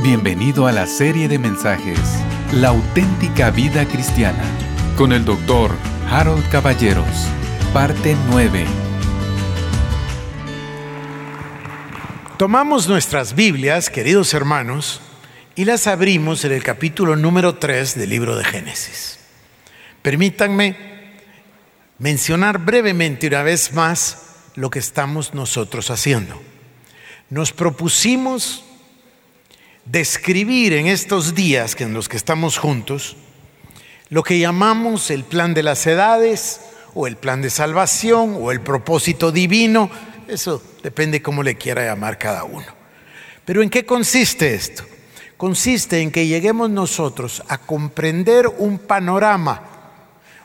Bienvenido a la serie de mensajes La auténtica vida cristiana con el doctor Harold Caballeros, parte 9. Tomamos nuestras Biblias, queridos hermanos, y las abrimos en el capítulo número 3 del libro de Génesis. Permítanme mencionar brevemente una vez más lo que estamos nosotros haciendo. Nos propusimos describir en estos días en los que estamos juntos lo que llamamos el plan de las edades o el plan de salvación o el propósito divino, eso depende cómo le quiera llamar cada uno. Pero ¿en qué consiste esto? Consiste en que lleguemos nosotros a comprender un panorama,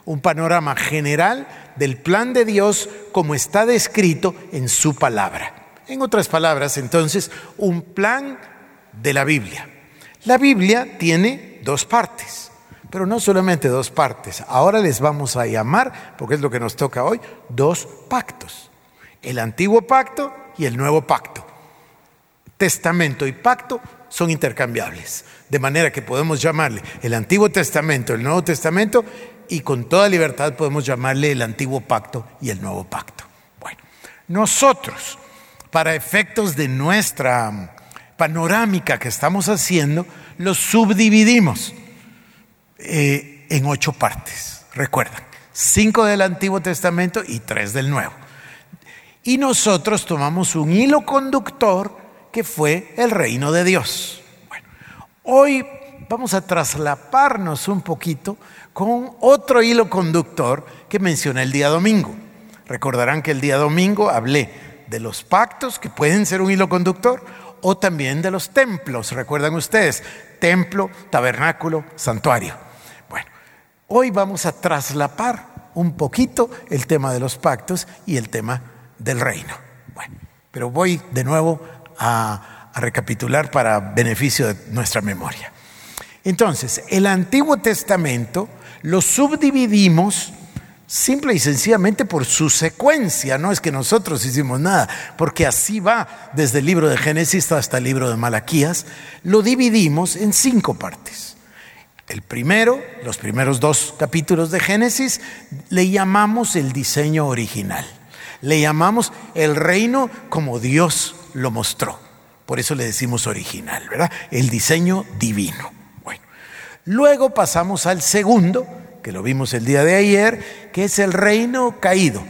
un panorama general del plan de Dios como está descrito en su palabra. En otras palabras, entonces, un plan de la Biblia. La Biblia tiene dos partes, pero no solamente dos partes. Ahora les vamos a llamar, porque es lo que nos toca hoy, dos pactos. El antiguo pacto y el nuevo pacto. Testamento y pacto son intercambiables, de manera que podemos llamarle el Antiguo Testamento, el Nuevo Testamento, y con toda libertad podemos llamarle el Antiguo Pacto y el Nuevo Pacto. Bueno, nosotros, para efectos de nuestra panorámica que estamos haciendo, lo subdividimos eh, en ocho partes. Recuerdan, cinco del Antiguo Testamento y tres del Nuevo. Y nosotros tomamos un hilo conductor que fue el reino de Dios. Hoy vamos a traslaparnos un poquito con otro hilo conductor que mencioné el día domingo. Recordarán que el día domingo hablé de los pactos que pueden ser un hilo conductor o también de los templos, recuerdan ustedes, templo, tabernáculo, santuario. Bueno, hoy vamos a traslapar un poquito el tema de los pactos y el tema del reino. Bueno, pero voy de nuevo a, a recapitular para beneficio de nuestra memoria. Entonces, el Antiguo Testamento lo subdividimos Simple y sencillamente por su secuencia, no es que nosotros hicimos nada, porque así va desde el libro de Génesis hasta el libro de Malaquías, lo dividimos en cinco partes. El primero, los primeros dos capítulos de Génesis, le llamamos el diseño original, le llamamos el reino como Dios lo mostró, por eso le decimos original, ¿verdad? El diseño divino. Bueno, luego pasamos al segundo, que lo vimos el día de ayer, que es el reino caído.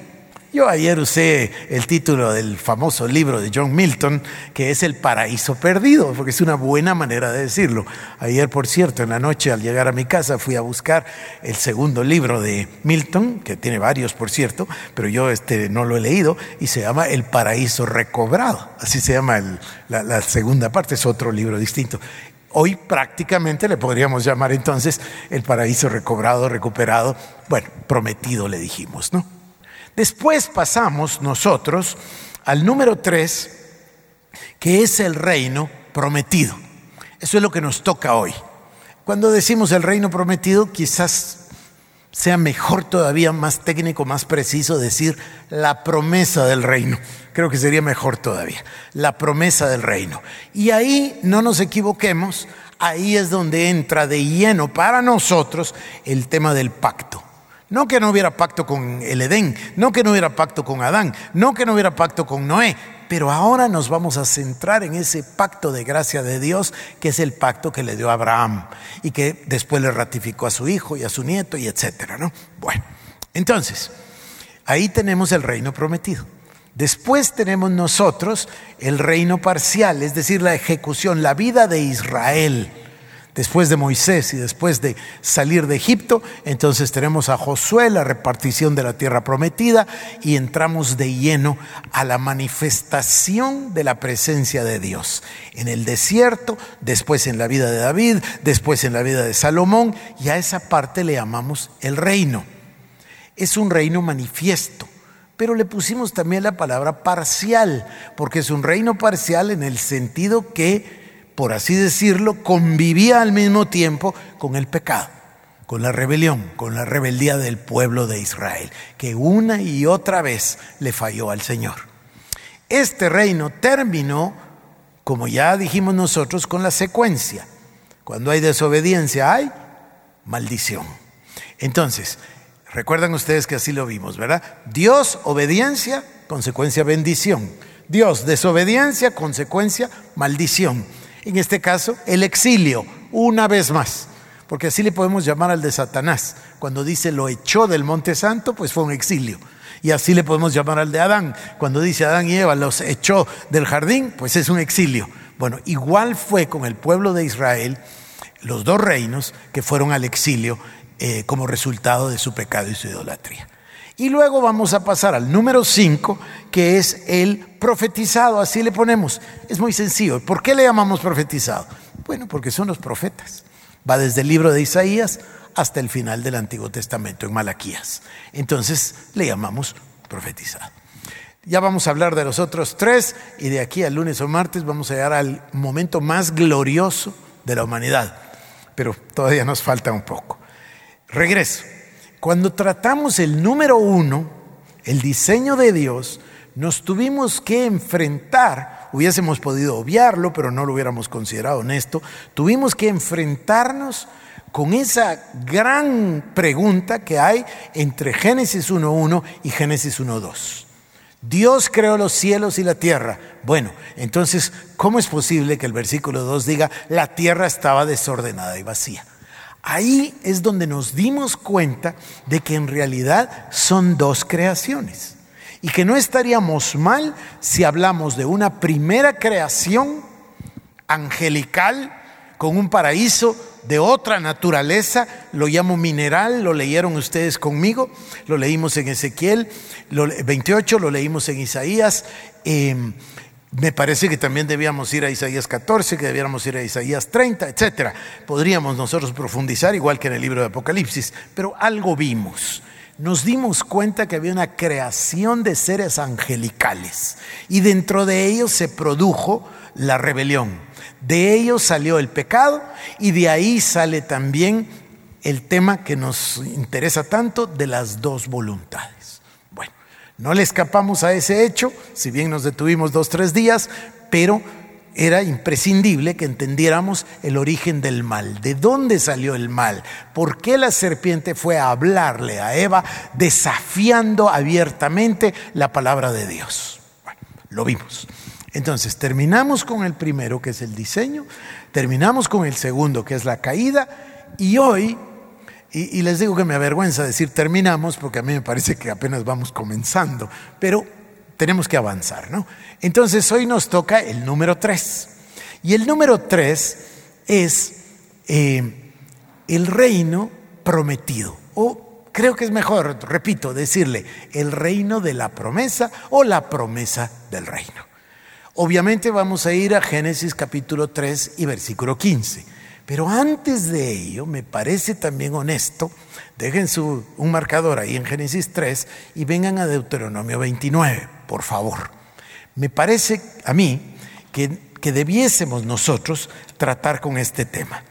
Yo ayer usé el título del famoso libro de John Milton, que es El paraíso perdido, porque es una buena manera de decirlo. Ayer, por cierto, en la noche al llegar a mi casa fui a buscar el segundo libro de Milton, que tiene varios, por cierto, pero yo este no lo he leído, y se llama El paraíso recobrado. Así se llama la, la segunda parte, es otro libro distinto. Hoy prácticamente le podríamos llamar entonces el paraíso recobrado, recuperado, bueno, prometido le dijimos, ¿no? Después pasamos nosotros al número tres, que es el reino prometido. Eso es lo que nos toca hoy. Cuando decimos el reino prometido, quizás sea mejor todavía, más técnico, más preciso decir la promesa del reino. Creo que sería mejor todavía, la promesa del reino. Y ahí no nos equivoquemos, ahí es donde entra de lleno para nosotros el tema del pacto. No que no hubiera pacto con el Edén, no que no hubiera pacto con Adán, no que no hubiera pacto con Noé, pero ahora nos vamos a centrar en ese pacto de gracia de Dios, que es el pacto que le dio a Abraham y que después le ratificó a su hijo y a su nieto y etcétera, ¿no? Bueno, entonces, ahí tenemos el reino prometido. Después tenemos nosotros el reino parcial, es decir, la ejecución, la vida de Israel. Después de Moisés y después de salir de Egipto, entonces tenemos a Josué, la repartición de la tierra prometida, y entramos de lleno a la manifestación de la presencia de Dios. En el desierto, después en la vida de David, después en la vida de Salomón, y a esa parte le llamamos el reino. Es un reino manifiesto pero le pusimos también la palabra parcial, porque es un reino parcial en el sentido que, por así decirlo, convivía al mismo tiempo con el pecado, con la rebelión, con la rebeldía del pueblo de Israel, que una y otra vez le falló al Señor. Este reino terminó como ya dijimos nosotros con la secuencia. Cuando hay desobediencia hay maldición. Entonces, recuerdan ustedes que así lo vimos, ¿verdad? Dios, obediencia, consecuencia, bendición. Dios, desobediencia, consecuencia, maldición. En este caso, el exilio, una vez más. Porque así le podemos llamar al de Satanás. Cuando dice lo echó del monte santo, pues fue un exilio. Y así le podemos llamar al de Adán. Cuando dice Adán y Eva los echó del jardín, pues es un exilio. Bueno, igual fue con el pueblo de Israel, los dos reinos que fueron al exilio eh, como resultado de su pecado y su idolatría. Y luego vamos a pasar al número 5, que es el profetizado, así le ponemos. Es muy sencillo. ¿Por qué le llamamos profetizado? Bueno, porque son los profetas. Va desde el libro de Isaías hasta el final del Antiguo Testamento, en Malaquías. Entonces le llamamos profetizado. Ya vamos a hablar de los otros tres y de aquí al lunes o martes vamos a llegar al momento más glorioso de la humanidad. Pero todavía nos falta un poco. Regreso. Cuando tratamos el número uno, el diseño de Dios, nos tuvimos que enfrentar, hubiésemos podido obviarlo, pero no lo hubiéramos considerado honesto, tuvimos que enfrentarnos con esa gran pregunta que hay entre Génesis 1.1 y Génesis 1.2. Dios creó los cielos y la tierra. Bueno, entonces, ¿cómo es posible que el versículo 2 diga, la tierra estaba desordenada y vacía? Ahí es donde nos dimos cuenta de que en realidad son dos creaciones y que no estaríamos mal si hablamos de una primera creación angelical con un paraíso de otra naturaleza, lo llamo mineral, lo leyeron ustedes conmigo, lo leímos en Ezequiel 28, lo leímos en Isaías. Em, me parece que también debíamos ir a Isaías 14, que debiéramos ir a Isaías 30, etc. Podríamos nosotros profundizar igual que en el libro de Apocalipsis, pero algo vimos. Nos dimos cuenta que había una creación de seres angelicales y dentro de ellos se produjo la rebelión. De ellos salió el pecado y de ahí sale también el tema que nos interesa tanto de las dos voluntades. No le escapamos a ese hecho, si bien nos detuvimos dos, tres días, pero era imprescindible que entendiéramos el origen del mal, de dónde salió el mal, por qué la serpiente fue a hablarle a Eva desafiando abiertamente la palabra de Dios. Bueno, lo vimos. Entonces, terminamos con el primero, que es el diseño, terminamos con el segundo, que es la caída, y hoy y, les digo que me avergüenza decir terminamos porque a mí me parece que apenas vamos comenzando, pero tenemos que avanzar, ¿no? Entonces hoy nos toca el número tres. Y el número tres es eh, el reino prometido. O creo que es mejor, repito, decirle el reino de la promesa o la promesa del reino. Obviamente vamos a ir a Génesis capítulo 3 y versículo 15. Pero antes de ello, me parece también honesto, dejen su, un marcador ahí en Génesis 3 y vengan a Deuteronomio 29, por favor. Me parece a mí que, que debiésemos nosotros tratar con este tema.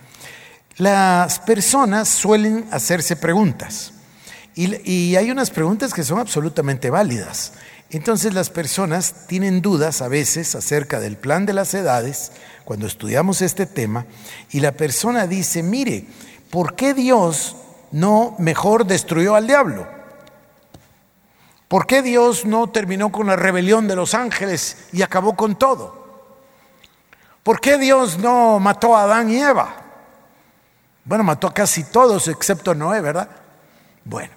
Las personas suelen hacerse preguntas y, y hay unas preguntas que son absolutamente válidas. Entonces las personas tienen dudas a veces acerca del plan de las edades cuando estudiamos este tema y la persona dice, mire, ¿por qué Dios no mejor destruyó al diablo? ¿Por qué Dios no terminó con la rebelión de los ángeles y acabó con todo? ¿Por qué Dios no mató a Adán y Eva? Bueno, mató a casi todos excepto a Noé, ¿verdad? Bueno,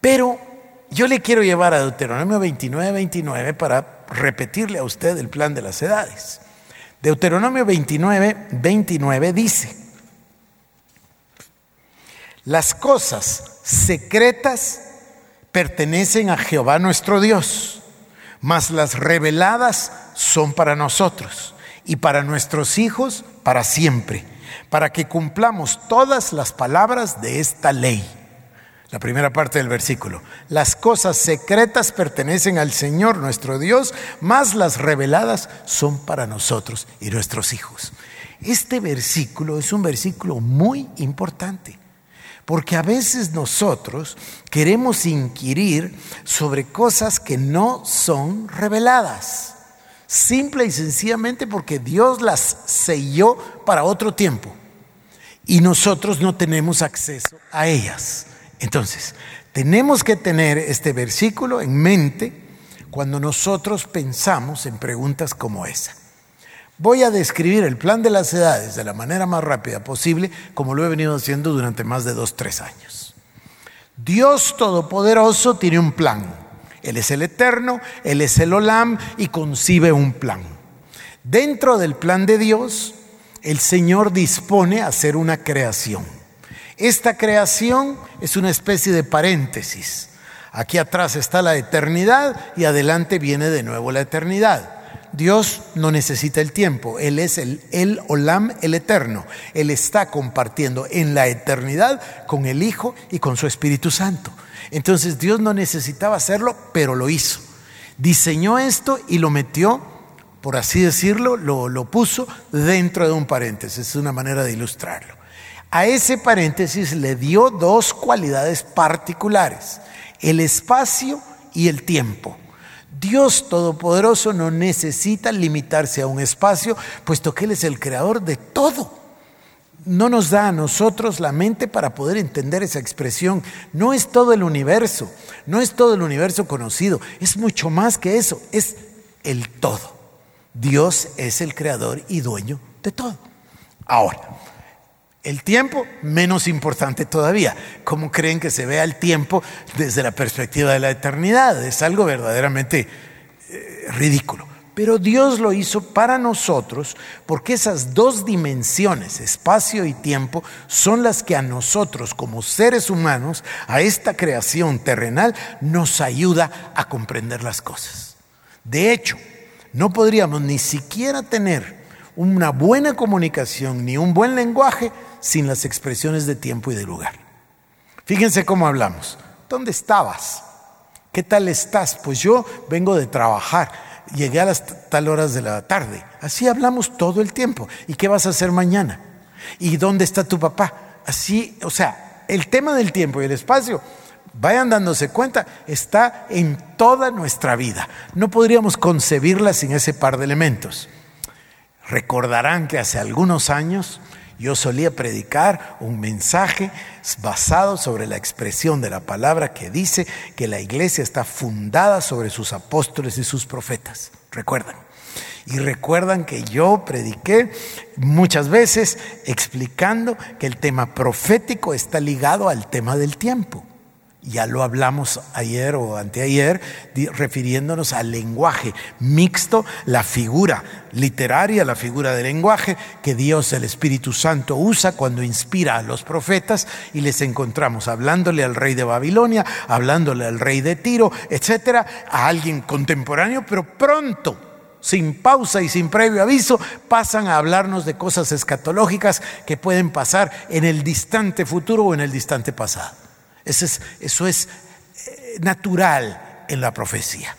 pero yo le quiero llevar a Deuteronomio 29, 29 para repetirle a usted el plan de las edades. Deuteronomio 29, 29 dice, las cosas secretas pertenecen a Jehová nuestro Dios, mas las reveladas son para nosotros y para nuestros hijos para siempre, para que cumplamos todas las palabras de esta ley. La primera parte del versículo. Las cosas secretas pertenecen al Señor nuestro Dios, más las reveladas son para nosotros y nuestros hijos. Este versículo es un versículo muy importante, porque a veces nosotros queremos inquirir sobre cosas que no son reveladas. Simple y sencillamente porque Dios las selló para otro tiempo y nosotros no tenemos acceso a ellas. Entonces, tenemos que tener este versículo en mente cuando nosotros pensamos en preguntas como esa. Voy a describir el plan de las edades de la manera más rápida posible, como lo he venido haciendo durante más de dos, tres años. Dios Todopoderoso tiene un plan. Él es el eterno, Él es el olam y concibe un plan. Dentro del plan de Dios, el Señor dispone a hacer una creación. Esta creación es una especie de paréntesis Aquí atrás está la eternidad y adelante viene de nuevo la eternidad. Dios no necesita el tiempo, Él es el, el Olam, el eterno. Él está compartiendo en la eternidad con el Hijo y con su Espíritu Santo. Entonces Dios no necesitaba hacerlo, pero lo hizo. Diseñó esto y lo metió, por así decirlo, lo, lo puso dentro de un paréntesis. Es una manera de ilustrarlo. A ese paréntesis le dio dos cualidades particulares el espacio y el tiempo. Dios Todopoderoso no necesita limitarse a un espacio, puesto que Él es el creador de todo. No nos da a nosotros la mente para poder entender esa expresión. No es todo el universo, no es todo el universo conocido, es mucho más que eso, es el todo. Dios es el creador y dueño de todo. Ahora, el tiempo, menos importante todavía. ¿Cómo creen que se vea el tiempo desde la perspectiva de la eternidad? Es algo verdaderamente eh, ridículo. Pero Dios lo hizo para nosotros porque esas dos dimensiones, espacio y tiempo, son las que a nosotros como seres humanos, a esta creación terrenal, nos ayuda a comprender las cosas. De hecho, no podríamos ni siquiera tener una buena comunicación ni un buen lenguaje sin las expresiones de tiempo y de lugar. Fíjense cómo hablamos. ¿Dónde estabas? ¿Qué tal estás? Pues yo vengo de trabajar. Llegué a las tal horas de la tarde. Así hablamos todo el tiempo. ¿Y qué vas a hacer mañana? ¿Y dónde está tu papá? Así, o sea, el tema del tiempo y el espacio, vayan dándose cuenta, está en toda nuestra vida. No podríamos concebirla sin ese par de elementos. Recordarán que hace algunos años yo solía predicar un mensaje basado sobre la expresión de la palabra que dice que la iglesia está fundada sobre sus apóstoles y sus profetas. ¿Recuerdan? Y recuerdan que yo prediqué muchas veces explicando que el tema profético está ligado al tema del tiempo. Ya lo hablamos ayer o anteayer, refiriéndonos al lenguaje mixto, la figura literaria, la figura del lenguaje que Dios, el Espíritu Santo, usa cuando inspira a los profetas y les encontramos hablándole al rey de Babilonia, hablándole al rey de Tiro, etcétera, a alguien contemporáneo, pero pronto sin pausa y sin previo aviso, pasan a hablarnos de cosas escatológicas que pueden pasar en el distante futuro o en el distante pasado. Eso es, eso es eh, natural en la profecía.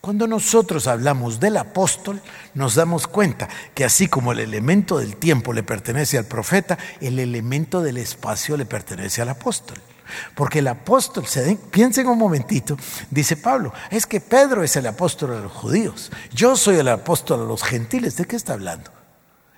Cuando nosotros hablamos del apóstol, nos damos cuenta que así como el elemento del tiempo le pertenece al profeta, el elemento del espacio le pertenece al apóstol. Porque el apóstol, se piensen un momentito, dice Pablo, es que Pedro es el apóstol de los judíos, yo soy el apóstol de los gentiles, ¿de qué está hablando?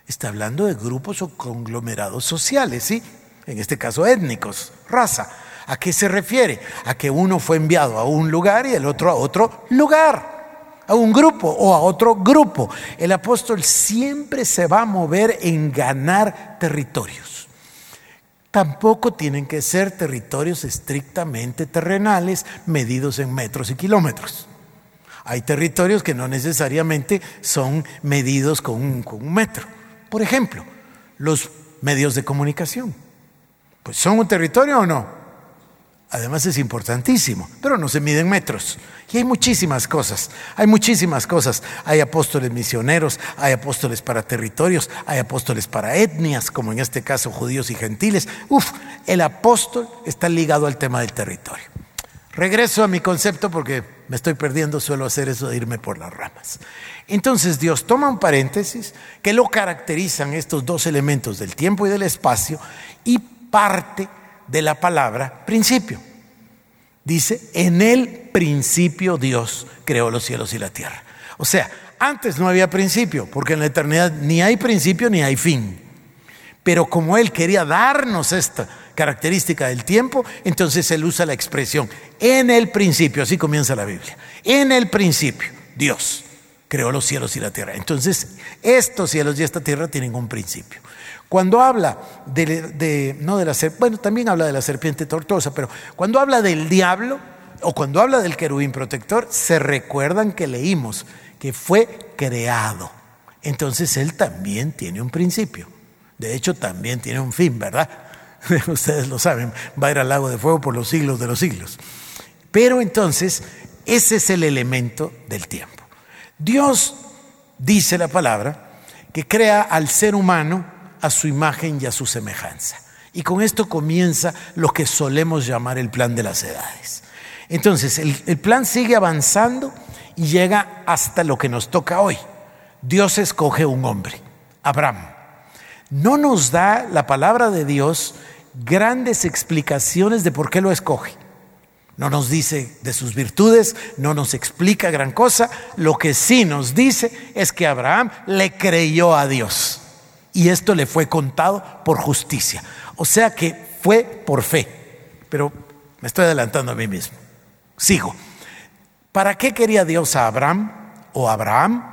Está hablando de grupos o conglomerados sociales, ¿sí? En este caso étnicos, raza. ¿A qué se refiere? A que uno fue enviado a un lugar y el otro a otro lugar, a un grupo o a otro grupo. El apóstol siempre se va a mover en ganar territorios. Tampoco tienen que ser territorios estrictamente terrenales, medidos en metros y kilómetros. Hay territorios que no necesariamente son medidos con un, metro. Por ejemplo, los medios de comunicación. Pues son un territorio o no? Además es importantísimo, pero no se miden metros. Y hay muchísimas cosas, hay muchísimas cosas. Hay apóstoles misioneros, hay apóstoles para territorios, hay apóstoles para etnias, como en este caso judíos y gentiles. Uf, el apóstol está ligado al tema del territorio. Regreso a mi concepto porque me estoy perdiendo, suelo hacer eso de irme por las ramas. Entonces Dios toma un paréntesis que lo caracterizan estos dos elementos del tiempo y del espacio y parte de la palabra principio. Dice, en el principio Dios creó los cielos y la tierra. O sea, Antes no había principio, porque en la eternidad ni hay principio ni hay fin. Pero como Él quería darnos esta característica del tiempo, entonces Él usa la expresión en el principio, así comienza la Biblia. En el principio, Dios creó los cielos y la tierra. Entonces, estos cielos y esta tierra tienen un principio. Cuando habla de, no de la bueno, también habla de la serpiente tortuosa, pero cuando habla del diablo o cuando habla del querubín protector, se recuerdan que leímos que fue creado. Entonces él también tiene un principio. De hecho, también tiene un fin, ¿verdad? Ustedes lo saben, va a ir al lago de fuego por los siglos de los siglos. Pero entonces, ese es el elemento del tiempo. Dios, dice la palabra, que crea al ser humano a su imagen y a su semejanza. Y con esto comienza lo que solemos llamar el plan de las edades. Entonces, el, el plan sigue avanzando y llega hasta lo que nos toca hoy. Dios escoge un hombre, Abraham. No nos da la palabra de Dios grandes explicaciones de por qué lo escoge. No nos dice de sus virtudes, no nos explica gran cosa. Lo que sí nos dice es que Abraham le creyó a Dios. Y esto le fue contado por justicia. O sea que fue por fe. Pero me estoy adelantando a mí mismo. Sigo. ¿Para qué quería Dios a Abraham o Abraham?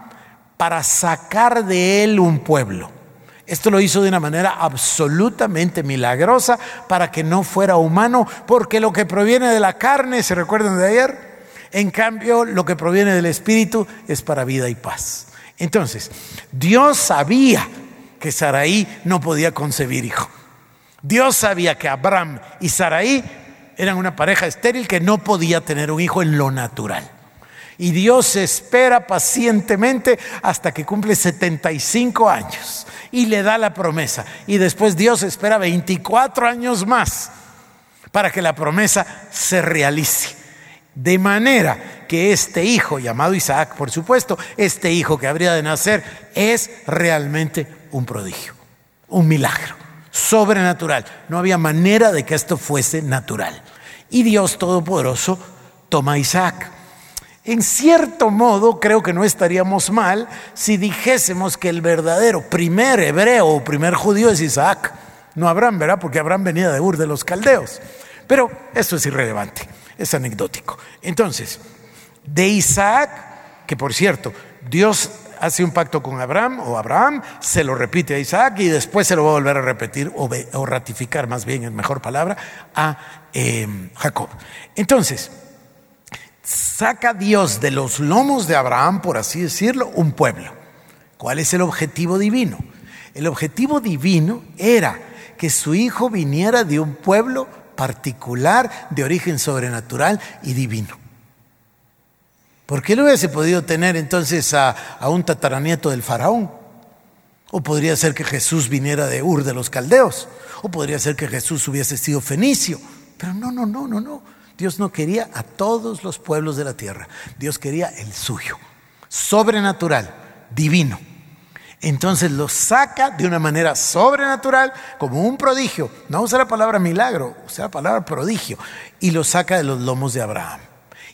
Para sacar de él un pueblo. Esto lo hizo de una manera absolutamente milagrosa para que no fuera humano, porque lo que proviene de la carne, ¿se recuerdan de ayer? En cambio, lo que proviene del Espíritu es para vida y paz. Entonces, Dios sabía que Saraí no podía concebir hijo. Dios sabía que Abraham y Saraí eran una pareja estéril que no podía tener un hijo en lo natural. Y Dios espera pacientemente hasta que cumple 75 años y le da la promesa. Y después Dios espera 24 años más para que la promesa se realice. De manera que este hijo, llamado Isaac, por supuesto, este hijo que habría de nacer, es realmente un prodigio, un milagro, sobrenatural. No había manera de que esto fuese natural. Y Dios Todopoderoso toma a Isaac. En cierto modo, creo que no estaríamos mal si dijésemos que el verdadero primer hebreo o primer judío es Isaac, no Abraham, ¿verdad? Porque Abraham venía de Ur de los Caldeos. Pero eso es irrelevante, es anecdótico. Entonces, de Isaac, que por cierto, Dios hace un pacto con Abraham o Abraham, se lo repite a Isaac y después se lo va a volver a repetir o, ratificar, más bien en mejor palabra, a em, Jacob. Entonces, saca Dios de los lomos de Abraham, por así decirlo, un pueblo. ¿Cuál es el objetivo divino? El objetivo divino era que su hijo viniera de un pueblo particular de origen sobrenatural y divino. ¿Por qué no hubiese podido tener entonces a, un tataranieto del faraón? O podría ser que Jesús viniera de Ur de los Caldeos. O podría ser que Jesús hubiese sido fenicio. Pero no, no, no, no, no. Dios no quería a todos los pueblos de la tierra. Dios quería el suyo. Sobrenatural, divino. Entonces lo saca de una manera sobrenatural, como un prodigio. No usa la palabra milagro, usa la palabra prodigio. Y lo saca de los lomos de Abraham.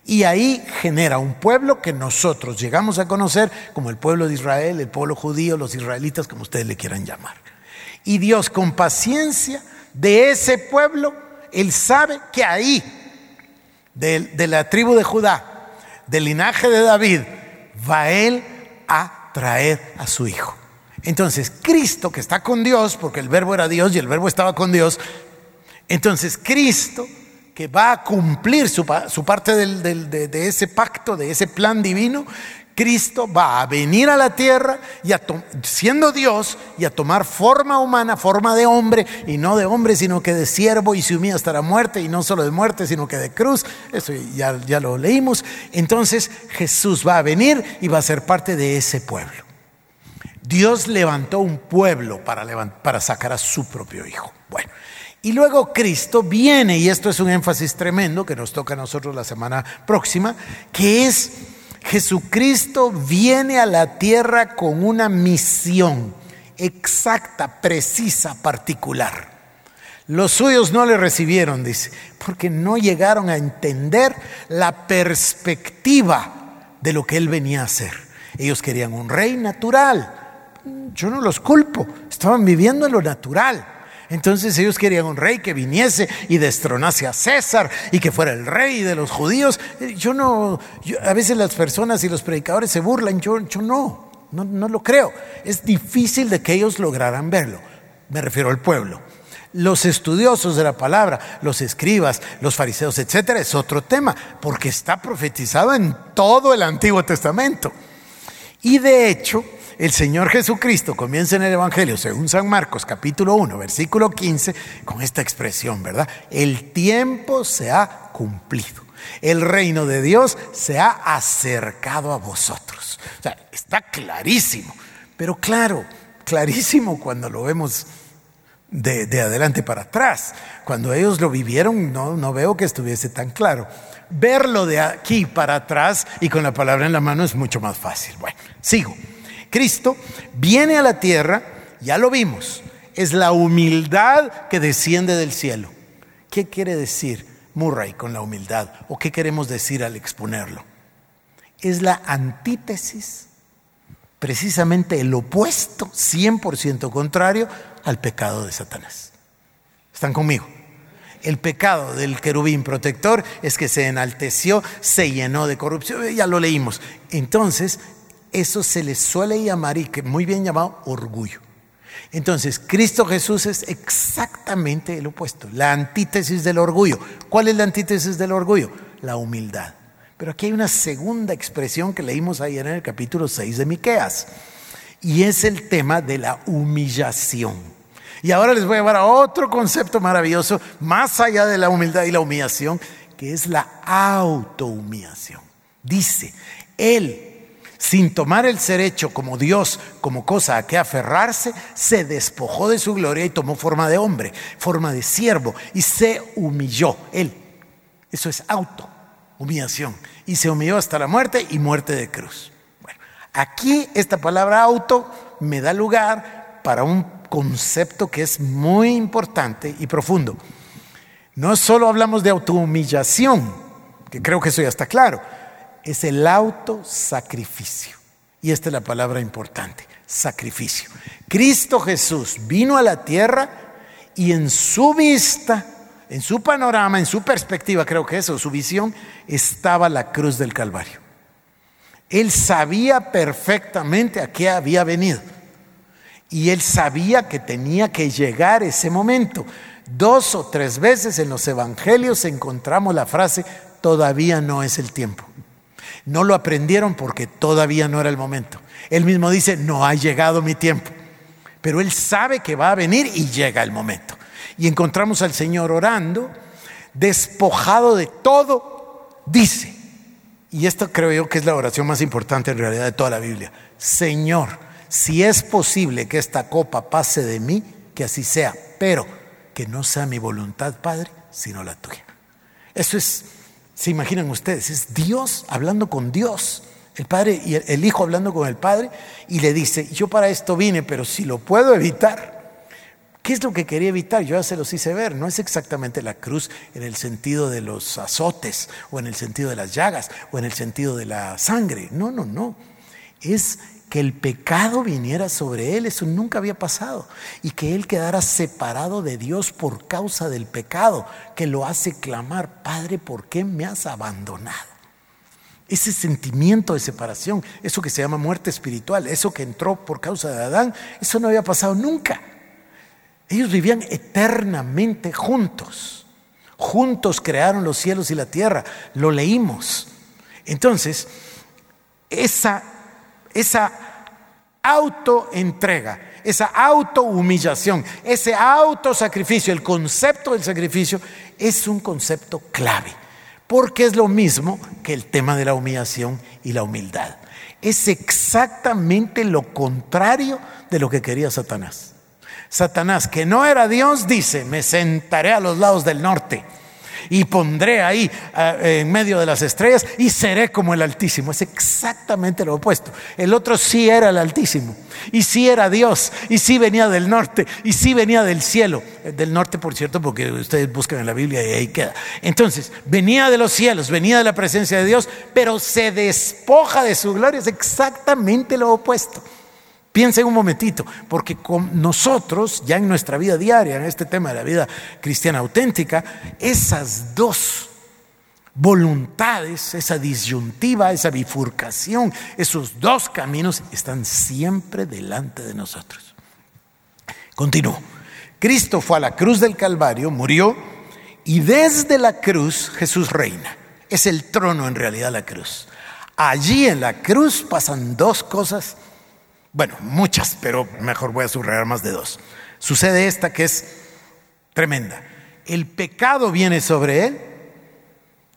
Y ahí genera un pueblo que nosotros llegamos a conocer como el pueblo de Israel, el pueblo judío, los israelitas, como ustedes le quieran llamar. Y Dios con paciencia de ese pueblo, Él sabe que ahí, de, de la tribu de Judá, del linaje de David, va Él a traer a su Hijo. Entonces, Cristo que está con Dios, porque el verbo era Dios y el verbo estaba con Dios, entonces Cristo que va a cumplir su, parte de, ese pacto, de ese plan divino, Cristo va a venir a la tierra y a siendo Dios y a tomar forma humana, forma de hombre, y no de hombre, sino que de siervo y se humilla hasta la muerte, y no solo de muerte, sino que de cruz. Eso ya, ya lo leímos. Entonces Jesús va a venir y va a ser parte de ese pueblo. Dios levantó un pueblo para, para sacar a su propio hijo. Bueno, y luego Cristo viene, y esto es un énfasis tremendo que nos toca a nosotros la semana próxima, que es Jesucristo viene a la tierra con una misión exacta, precisa, particular. Los suyos no le recibieron, dice, porque no llegaron a entender la perspectiva de lo que él venía a hacer. Ellos querían un rey natural. Yo no los culpo, estaban viviendo en lo natural. Entonces ellos querían un rey que viniese y destronase a César y que fuera el rey de los judíos. Yo no, a veces las personas y los predicadores se burlan, yo, yo no, no, no lo creo. Es difícil de que ellos lograran verlo. Me refiero al pueblo. Los estudiosos de la palabra, los escribas, los fariseos, etcétera, es otro tema, porque está profetizado en todo el Antiguo Testamento. Y de hecho, el Señor Jesucristo comienza en el Evangelio, según San Marcos, capítulo 1, versículo 15, con esta expresión, ¿verdad? El tiempo se ha cumplido. El reino de Dios se ha acercado a vosotros. O sea, está clarísimo. Pero claro, clarísimo cuando lo vemos de, adelante para atrás. Cuando ellos lo vivieron, no, no veo que estuviese tan claro. Verlo de aquí para atrás y con la palabra en la mano es mucho más fácil. Bueno, sigo. Cristo viene a la tierra, ya lo vimos, es la humildad que desciende del cielo. ¿Qué quiere decir Murray con la humildad? ¿O qué queremos decir al exponerlo? Es la antítesis, precisamente el opuesto, 100% contrario al pecado de Satanás. ¿Están conmigo? El pecado del querubín protector es que se enalteció, se llenó de corrupción, ya lo leímos. Entonces, eso se le suele llamar, y que muy bien llamado, orgullo. Entonces, Cristo Jesús es exactamente el opuesto, la antítesis del orgullo. ¿Cuál es la antítesis del orgullo? La humildad. Pero aquí hay una segunda expresión que leímos ayer en el capítulo 6 de Miqueas, y es el tema de la humillación. Y ahora les voy a llevar a otro concepto maravilloso, más allá de la humildad y la humillación, que es la autohumillación. Dice, Él, sin tomar el ser hecho como Dios, como cosa a que aferrarse, se despojó de su gloria y tomó forma de hombre, forma de siervo, y se humilló. Él, eso es auto, humillación. Y se humilló hasta la muerte y muerte de cruz. Bueno, aquí esta palabra auto me da lugar para un concepto que es muy importante y profundo. No solo hablamos de autohumillación, que creo que eso ya está claro, es el autosacrificio. Y esta es la palabra importante, sacrificio. Cristo Jesús vino a la tierra y en su vista, en su panorama, en su perspectiva, creo que eso, su visión, estaba la cruz del Calvario. Él sabía perfectamente a qué había venido. Y él sabía que tenía que llegar ese momento. Dos o tres veces en los evangelios encontramos la frase, todavía no es el tiempo. No lo aprendieron porque todavía no era el momento. Él mismo dice, no ha llegado mi tiempo. Pero él sabe que va a venir y llega el momento. Y encontramos al Señor orando, despojado de todo, dice, y esto creo yo que es la oración más importante en realidad de toda la Biblia, Señor, si es posible que esta copa pase de mí, que así sea, pero que no sea mi voluntad, Padre, sino la tuya. Eso es, se imaginan ustedes, es Dios hablando con Dios, el Padre y el, Hijo hablando con el Padre, y le dice, yo para esto vine, pero si lo puedo evitar, ¿Qué es lo que quería evitar? Yo ya se los hice ver. No es exactamente la cruz en el sentido de los azotes, o en el sentido de las llagas, o en el sentido de la sangre. No, no, no. Es que el pecado viniera sobre él, eso nunca había pasado, y que él quedara separado de Dios por causa del pecado, que lo hace clamar, Padre, ¿por qué me has abandonado? Ese sentimiento de separación, eso que se llama muerte espiritual, eso que entró por causa de Adán, eso no había pasado nunca. Ellos vivían eternamente juntos. Juntos crearon los cielos y la tierra. Lo leímos. Entonces, esa esa autoentrega, esa autohumillación, ese autosacrificio, el concepto del sacrificio es un concepto clave, porque es lo mismo que el tema de la humillación y la humildad. Es exactamente lo contrario de lo que quería Satanás. Satanás, que no era Dios, dice, me sentaré a los lados del norte y pondré ahí eh, en medio de las estrellas y seré como el Altísimo. Es exactamente lo opuesto. El otro sí era el Altísimo y sí era Dios y sí venía del norte y sí venía del cielo. Eh, del norte, por cierto, porque ustedes buscan en la Biblia y ahí queda. Entonces, venía de los cielos, venía de la presencia de Dios, pero se despoja de su gloria. Es exactamente lo opuesto. Piensen un momentito, porque con nosotros, ya en nuestra vida diaria, en este tema de la vida cristiana auténtica, esas dos voluntades, esa disyuntiva, esa bifurcación, esos dos caminos están siempre delante de nosotros. Continúo. Cristo fue a la cruz del Calvario, murió, y desde la cruz Jesús reina. Es el trono en realidad la cruz. Allí en la cruz pasan dos cosas bueno, muchas, pero mejor voy a subrayar más de dos. Sucede esta que es tremenda. El pecado viene sobre él,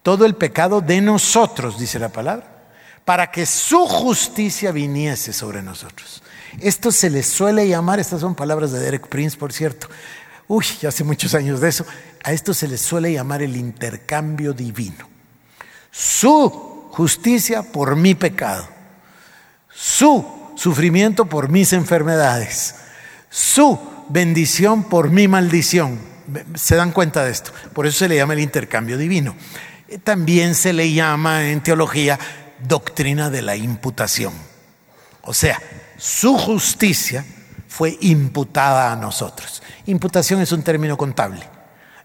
todo el pecado de nosotros, dice la palabra, para que su justicia viniese sobre nosotros. Esto se le suele llamar, estas son palabras de Derek Prince, por cierto. Uy, hace muchos años de eso. A esto se le suele llamar el intercambio divino. Su justicia por mi pecado. Su sufrimiento por mis enfermedades, su bendición por mi maldición. ¿Se dan cuenta de esto? Por eso se le llama el intercambio divino. También se le llama en teología doctrina de la imputación. O sea, su justicia fue imputada a nosotros. Imputación es un término contable.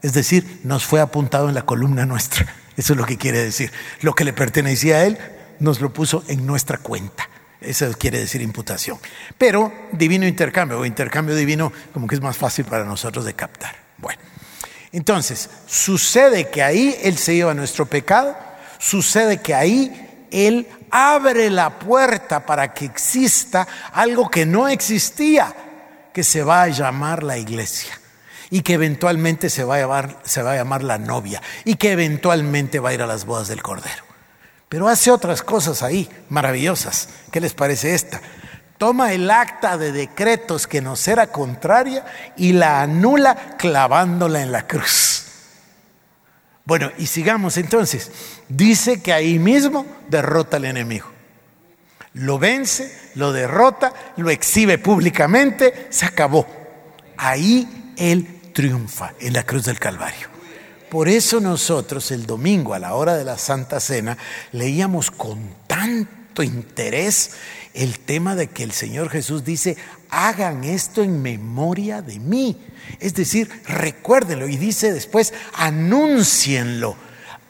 Es decir, nos fue apuntado en la columna nuestra. Eso es lo que quiere decir. Lo que le pertenecía a él nos lo puso en nuestra cuenta. Eso quiere decir imputación. Pero divino intercambio o intercambio divino como que es más fácil para nosotros de captar. Bueno, entonces, sucede que ahí Él se lleva nuestro pecado, sucede que ahí Él abre la puerta para que exista algo que no existía, que se va a llamar la iglesia y que eventualmente se va a llamar, se va a llamar la novia y que eventualmente va a ir a las bodas del Cordero. Pero hace otras cosas ahí, maravillosas. ¿Qué les parece esta? Toma el acta de decretos que nos era contraria y la anula clavándola en la cruz. Bueno, y sigamos entonces. Dice que ahí mismo derrota al enemigo. Lo vence, lo derrota, lo exhibe públicamente, se acabó. Ahí él triunfa en la cruz del Calvario. Por eso nosotros el domingo a la hora de la Santa Cena leíamos con tanto interés el tema de que el Señor Jesús dice, hagan esto en memoria de mí. Es decir, recuérdenlo y dice después, anúncienlo,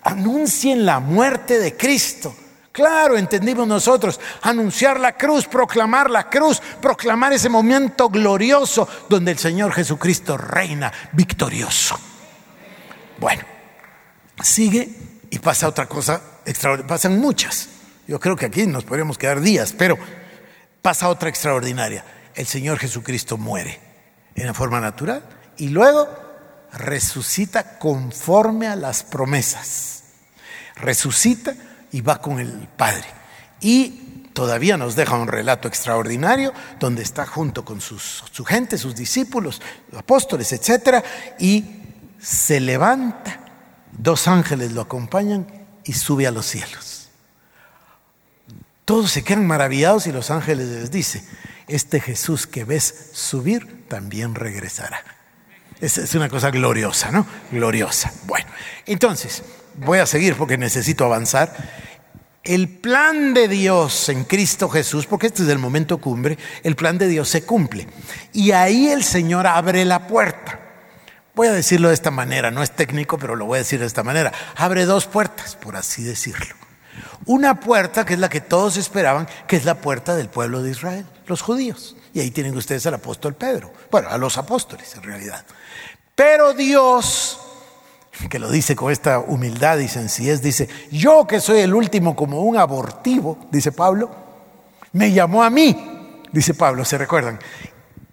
anuncien la muerte de Cristo. Claro, entendimos nosotros, anunciar la cruz, proclamar la cruz, proclamar ese momento glorioso donde el Señor Jesucristo reina victorioso. Bueno, sigue y pasa otra cosa extraordinaria. Pasan muchas. Yo creo que aquí nos podríamos quedar días, pero pasa otra extraordinaria. El Señor Jesucristo muere en la forma natural y luego resucita conforme a las promesas. Resucita y va con el Padre. Y todavía nos deja un relato extraordinario donde está junto con sus, su gente, sus discípulos, apóstoles, etc. Y se levanta, dos ángeles lo acompañan y sube a los cielos. Todos se quedan maravillados y los ángeles les dice, este Jesús que ves subir también regresará. Es, es una cosa gloriosa, ¿no? Gloriosa. Bueno, entonces, voy a seguir porque necesito avanzar. El plan de Dios en Cristo Jesús, porque este es el momento cumbre, el plan de Dios se cumple. Y ahí el Señor abre la puerta. Voy a decirlo de esta manera, no es técnico, pero lo voy a decir de esta manera. Abre dos puertas, por así decirlo. Una puerta que es la que todos esperaban, que es la puerta del pueblo de Israel, los judíos. Y ahí tienen ustedes al apóstol Pedro. Bueno, a los apóstoles en realidad. Pero Dios, que lo dice con esta humildad y sencillez, dice, yo que soy el último como un abortivo, dice Pablo, me llamó a mí, dice Pablo, ¿se recuerdan?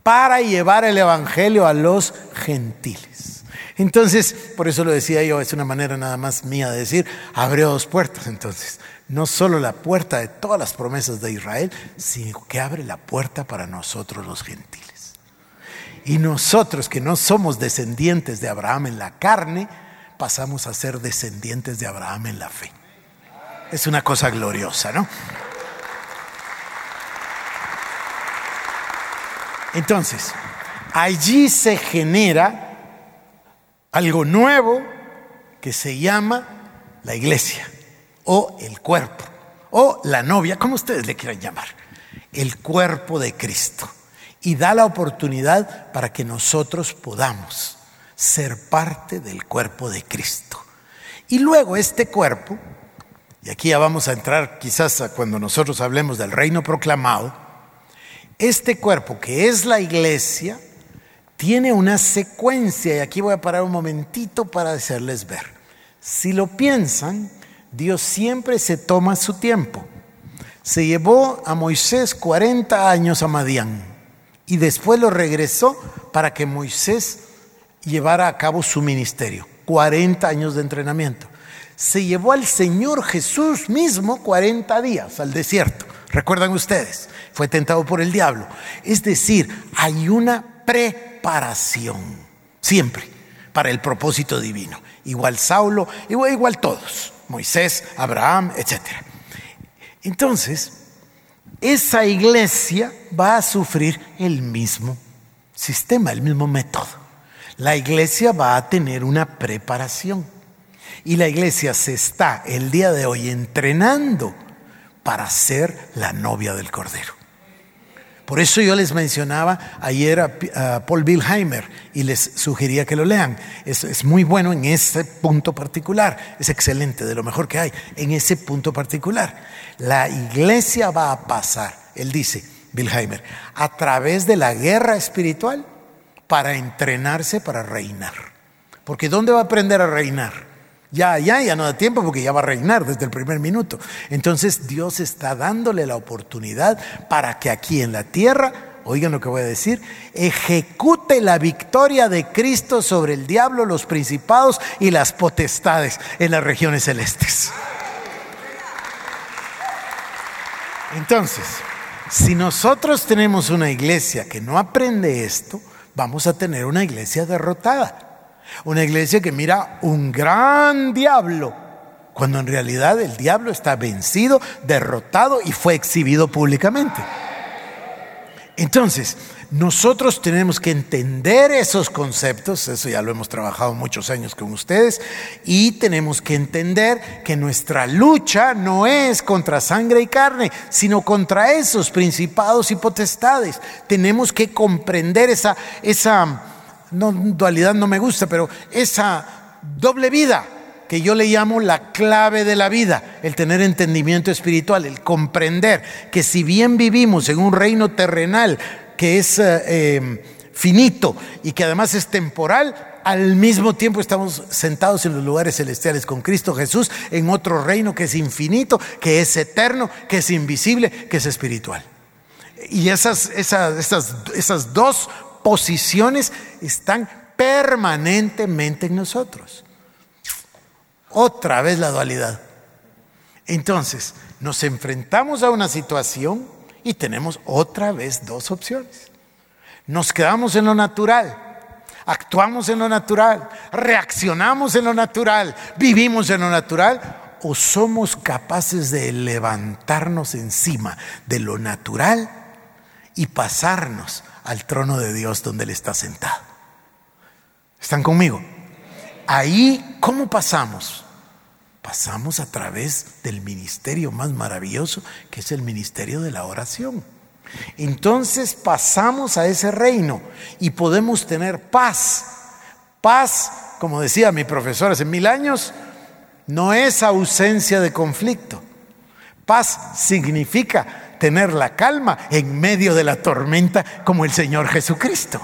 Para llevar el Evangelio a los gentiles. Entonces, por eso lo decía yo, es una manera nada más mía de decir, abrió dos puertas entonces. No solo la puerta de todas las promesas de Israel, sino que abre la puerta para nosotros los gentiles. Y nosotros que no somos descendientes de Abraham en la carne, pasamos a ser descendientes de Abraham en la fe. Es una cosa gloriosa, ¿no? Entonces, allí se genera algo nuevo que se llama la iglesia o el cuerpo o la novia, como ustedes le quieran llamar, el cuerpo de Cristo. Y da la oportunidad para que nosotros podamos ser parte del cuerpo de Cristo. Y luego este cuerpo, y aquí ya vamos a entrar quizás a cuando nosotros hablemos del reino proclamado, este cuerpo que es la iglesia, tiene una secuencia, y aquí voy a parar un momentito para hacerles ver. Si lo piensan, Dios siempre se toma su tiempo. Se llevó a Moisés 40 años a Madián y después lo regresó para que Moisés llevara a cabo su ministerio. 40 años de entrenamiento. Se llevó al Señor Jesús mismo 40 días al desierto. ¿Recuerdan ustedes? Fue tentado por el diablo. Es decir, hay una preparación, siempre, para el propósito divino. Igual Saulo, igual, todos. Moisés, Abraham, etc. Entonces, esa iglesia va a sufrir el mismo sistema, el mismo método. La iglesia va a tener una preparación. Y la iglesia se está el día de hoy entrenando para ser la novia del Cordero. Por eso yo les mencionaba ayer a, Paul Wilheimer y les sugería que lo lean. Es, muy bueno en ese punto particular. Es excelente, de lo mejor que hay, en ese punto particular. La iglesia va a pasar, él dice, Wilheimer, a través de la guerra espiritual para entrenarse para reinar. Porque ¿dónde va a aprender a reinar? Ya, ya, ya no da tiempo porque ya va a reinar desde el primer minuto. Entonces Dios está dándole la oportunidad para que aquí en la tierra, oigan lo que voy a decir, ejecute la victoria de Cristo sobre el diablo, los principados y las potestades en las regiones celestes. Entonces, si nosotros tenemos una iglesia que no aprende esto, vamos a tener una iglesia derrotada. Una iglesia que mira un gran diablo, cuando en realidad el diablo está vencido, derrotado y fue exhibido públicamente. Entonces, nosotros tenemos que entender esos conceptos, eso ya lo hemos trabajado muchos años con ustedes, y tenemos que entender que nuestra lucha no es contra sangre y carne, sino contra esos principados y potestades. Tenemos que comprender esa, esa no, dualidad no me gusta, pero esa doble vida que yo le llamo la clave de la vida, el tener entendimiento espiritual, el comprender que si bien vivimos en un reino terrenal que es eh, em, finito y que además es temporal, al mismo tiempo estamos sentados en los lugares celestiales con Cristo Jesús en otro reino que es infinito, que es eterno, que es invisible, que es espiritual. Y esas, esas, esas, esas dos posiciones están permanentemente en nosotros. Otra vez la dualidad. Entonces, nos enfrentamos a una situación y tenemos otra vez dos opciones. Nos quedamos en lo natural, actuamos en lo natural, reaccionamos en lo natural, vivimos en lo natural o somos capaces de levantarnos encima de lo natural y pasarnos al trono de Dios donde Él está sentado. ¿Están conmigo? Ahí, ¿cómo pasamos? Pasamos a través del ministerio más maravilloso, que es el ministerio de la oración. Entonces pasamos a ese reino y podemos tener paz. Paz, como decía mi profesor hace mil años, no es ausencia de conflicto. Paz significa tener la calma en medio de la tormenta como el Señor Jesucristo.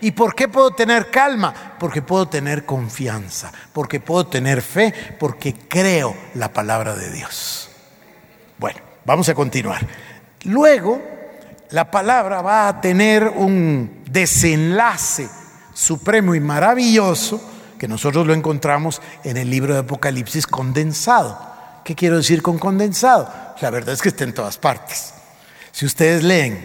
¿Y por qué puedo tener calma? Porque puedo tener confianza, porque puedo tener fe, porque creo la palabra de Dios. Bueno, vamos a continuar. Luego, la palabra va a tener un desenlace supremo y maravilloso que nosotros lo encontramos en el libro de Apocalipsis condensado. ¿Qué quiero decir con condensado? La verdad es que está en todas partes. Si ustedes leen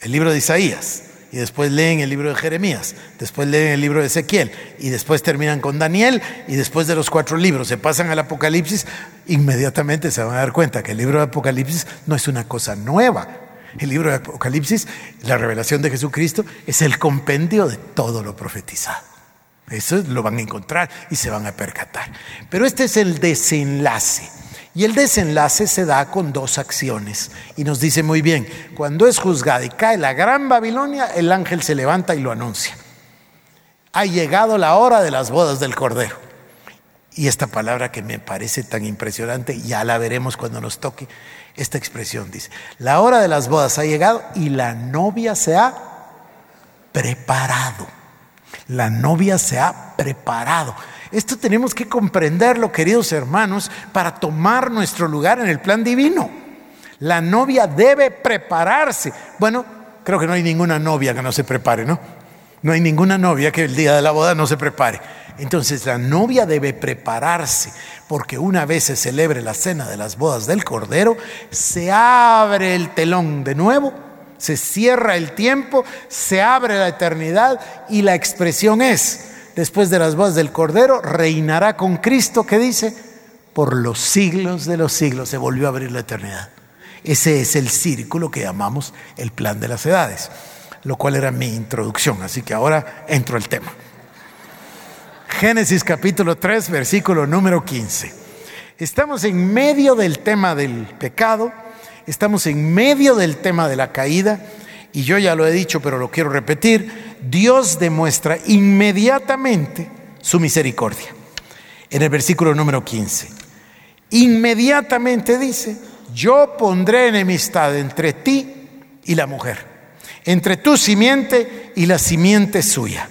el libro de Isaías y después leen el libro de Jeremías, después leen el libro de Ezequiel y después terminan con Daniel y después de los cuatro libros se pasan al Apocalipsis, inmediatamente se van a dar cuenta que el libro de Apocalipsis no es una cosa nueva. El libro de Apocalipsis, la revelación de Jesucristo, es el compendio de todo lo profetizado. Eso lo van a encontrar y se van a percatar. Pero este es el desenlace. Y el desenlace se da con dos acciones. Y nos dice muy bien, cuando es juzgada y cae la gran Babilonia, el ángel se levanta y lo anuncia. Ha llegado la hora de las bodas del Cordero. Y esta palabra que me parece tan impresionante, ya la veremos cuando nos toque, esta expresión dice, la hora de las bodas ha llegado y la novia se ha preparado. La novia se ha preparado. Esto tenemos que comprenderlo, queridos hermanos, para tomar nuestro lugar en el plan divino. La novia debe prepararse. Bueno, creo que no hay ninguna novia que no se prepare, ¿no? No hay ninguna novia que el día de la boda no se prepare. Entonces la novia debe prepararse, porque una vez se celebre la cena de las bodas del Cordero, se abre el telón de nuevo, se cierra el tiempo, se abre la eternidad y la expresión es, después de las bodas del Cordero, reinará con Cristo, que dice, por los siglos de los siglos, se volvió a abrir la eternidad. Ese es el círculo que llamamos el plan de las edades, lo cual era mi introducción, así que ahora entro al tema. Génesis capítulo 3, versículo número 15. Estamos en medio del tema del pecado, estamos en medio del tema de la caída, y yo ya lo he dicho, pero lo quiero repetir, Dios demuestra inmediatamente su misericordia. En el versículo número 15, inmediatamente dice, yo pondré enemistad entre ti y la mujer, entre tu simiente y la simiente suya.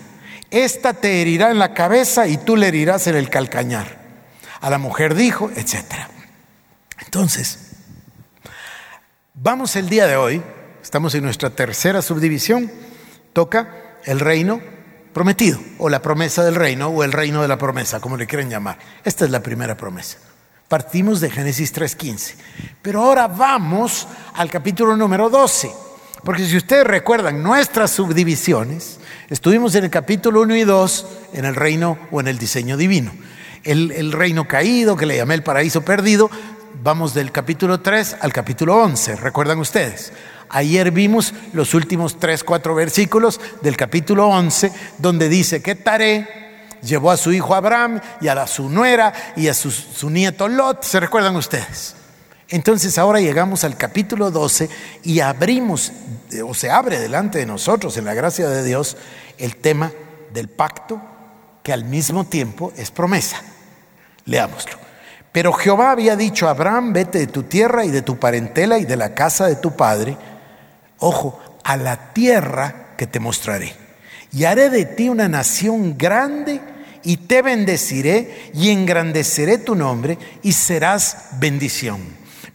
Esta te herirá en la cabeza y tú le herirás en el calcañar. A la mujer dijo, etc. Entonces, vamos el día de hoy Estamos en nuestra tercera subdivisión. Toca el reino prometido, o la promesa del reino, o el reino de la promesa, como le quieren llamar. Esta es la primera promesa. Partimos de Génesis 3.15. Pero ahora vamos al capítulo número 12. Porque si ustedes recuerdan nuestras subdivisiones, estuvimos en el capítulo 1 y 2 en el reino o en el diseño divino. El, reino caído, que le llamé el paraíso perdido, vamos del capítulo 3 al capítulo 11, ¿recuerdan ustedes? Ayer vimos los últimos tres, cuatro versículos del capítulo 11, donde dice que Taré llevó a su hijo Abraham y a su nuera y a su, su nieto Lot. ¿Se recuerdan ustedes? Entonces ahora llegamos al capítulo 12 y abrimos, o se abre delante de nosotros, en la gracia de Dios, el tema del pacto que al mismo tiempo es promesa. Leámoslo. Pero Jehová había dicho a Abraham, vete de tu tierra y de tu parentela y de la casa de tu padre ojo, a la tierra que te mostraré. Y haré de ti una nación grande y te bendeciré y engrandeceré tu nombre y serás bendición.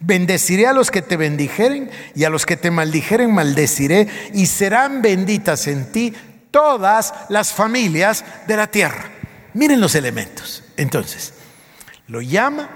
Bendeciré a los que te bendijeren y a los que te maldijeren maldeciré y serán benditas en ti todas las familias de la tierra. Miren los elementos. Entonces, lo llama,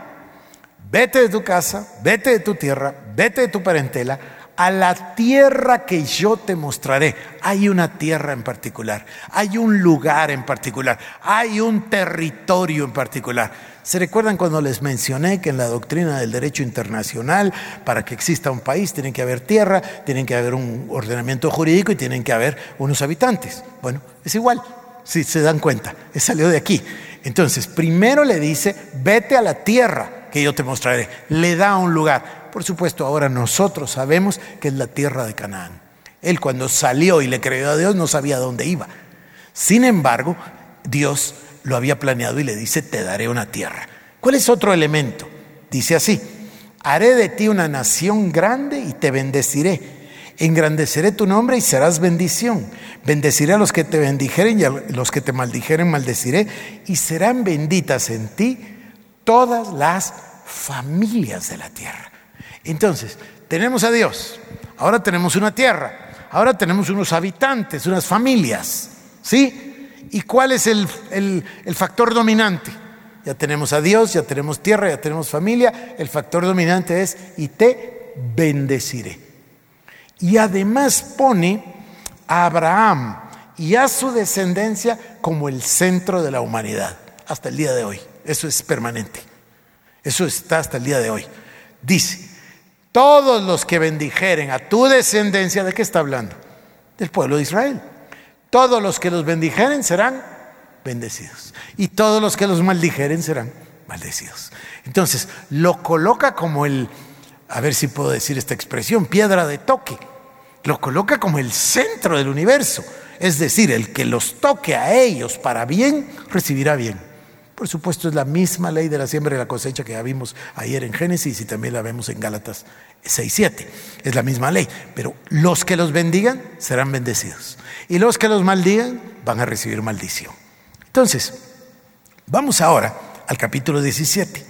vete de tu casa, vete de tu tierra, vete de tu parentela, a la tierra que yo te mostraré. Hay una tierra en particular, hay un lugar en particular, hay un territorio en particular. ¿Se recuerdan cuando les mencioné que en la doctrina del derecho internacional, para que exista un país, tiene que haber tierra, tienen que haber un ordenamiento jurídico y tienen que haber unos habitantes? Bueno, es igual, si se dan cuenta, salió de aquí. Entonces, primero le dice, vete a la tierra que yo te mostraré. Le da un lugar. Por supuesto, ahora nosotros sabemos que es la tierra de Canaán. Él cuando salió y le creyó a Dios no sabía dónde iba. Sin embargo, Dios lo había planeado y le dice, te daré una tierra. ¿Cuál es otro elemento? Dice así, haré de ti una nación grande y te bendeciré. Engrandeceré tu nombre y serás bendición. Bendeciré a los que te bendijeren y a los que te maldijeren maldeciré. Y serán benditas en ti todas las familias de la tierra. Entonces, tenemos a Dios, ahora tenemos una tierra, ahora tenemos unos habitantes, unas familias, ¿sí? ¿Y cuál es el, factor dominante? Ya tenemos a Dios, ya tenemos tierra, ya tenemos familia, el factor dominante es y te bendeciré. Y además pone a Abraham y a su descendencia como el centro de la humanidad, hasta el día de hoy. Eso es permanente. Eso está hasta el día de hoy. Dice, todos los que bendijeren a tu descendencia, ¿de qué está hablando? Del pueblo de Israel. Todos los que los bendijeren serán bendecidos. Y todos los que los maldijeren serán maldecidos. Entonces, lo coloca como el, a ver si puedo decir esta expresión, piedra de toque. Lo coloca como el centro del universo. Es decir, el que los toque a ellos para bien, recibirá bien. Por supuesto, es la misma ley de la siembra y la cosecha que ya vimos ayer en Génesis y también la vemos en Gálatas 6.7. Es la misma ley. Pero los que los bendigan serán bendecidos. Y los que los maldigan van a recibir maldición. Entonces, vamos ahora al capítulo 17.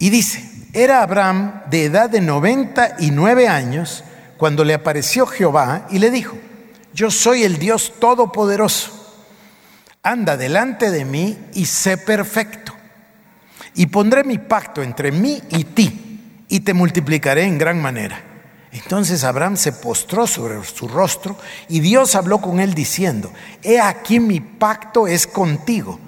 Y dice, era Abraham de edad de 99 años cuando le apareció Jehová y le dijo, yo soy el Dios Todopoderoso anda delante de mí y sé perfecto. Y pondré mi pacto entre mí y ti, y te multiplicaré en gran manera. Entonces Abraham se postró sobre su rostro, y Dios habló con él diciendo, He aquí mi pacto es contigo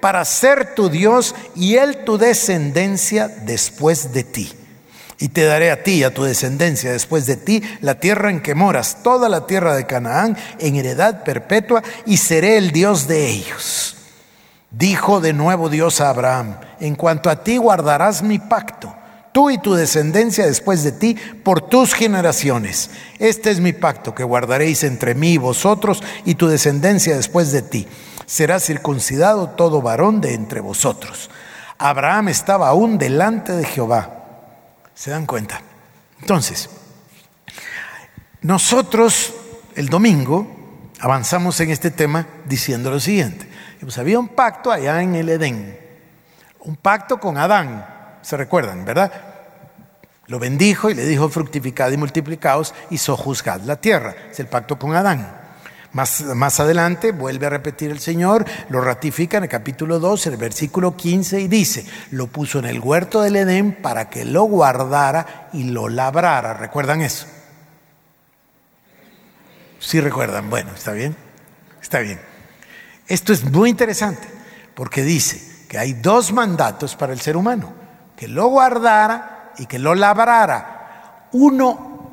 para ser tu Dios y él tu descendencia después de ti. Y te daré a ti y a tu descendencia después de ti la tierra en que moras, toda la tierra de Canaán, en heredad perpetua, y seré el Dios de ellos. Dijo de nuevo Dios a Abraham, en cuanto a ti guardarás mi pacto, tú y tu descendencia después de ti, por tus generaciones. Este es mi pacto que guardaréis entre mí y vosotros y tu descendencia después de ti será circuncidado todo varón de entre vosotros. Abraham estaba aún delante de Jehová. ¿Se dan cuenta? Entonces, nosotros el domingo avanzamos en este tema diciendo lo siguiente. Pues había un pacto allá en el Edén, un pacto con Adán, se recuerdan, ¿verdad? Lo bendijo y le dijo fructificad y multiplicaos y sojuzgad la tierra. Es el pacto con Adán. Más, adelante vuelve a repetir el Señor, lo ratifica en el capítulo 2, el versículo 15 y dice, lo puso en el huerto del Edén para que lo guardara y lo labrara. ¿Recuerdan eso? Sí recuerdan, bueno, está bien, está bien. Esto es muy interesante porque dice que hay dos mandatos para el ser humano, que lo guardara y que lo labrara. Uno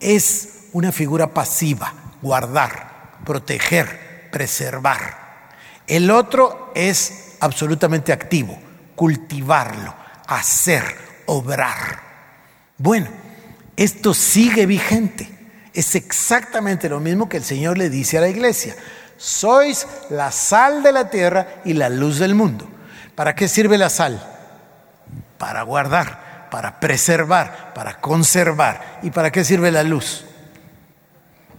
es una figura pasiva, guardar proteger, preservar. El otro es absolutamente activo, cultivarlo, hacer, obrar. Bueno, esto sigue vigente. Es exactamente lo mismo que el Señor le dice a la iglesia. Sois la sal de la tierra y la luz del mundo. ¿Para qué sirve la sal? Para guardar, para preservar, para conservar. ¿Y para qué sirve la luz?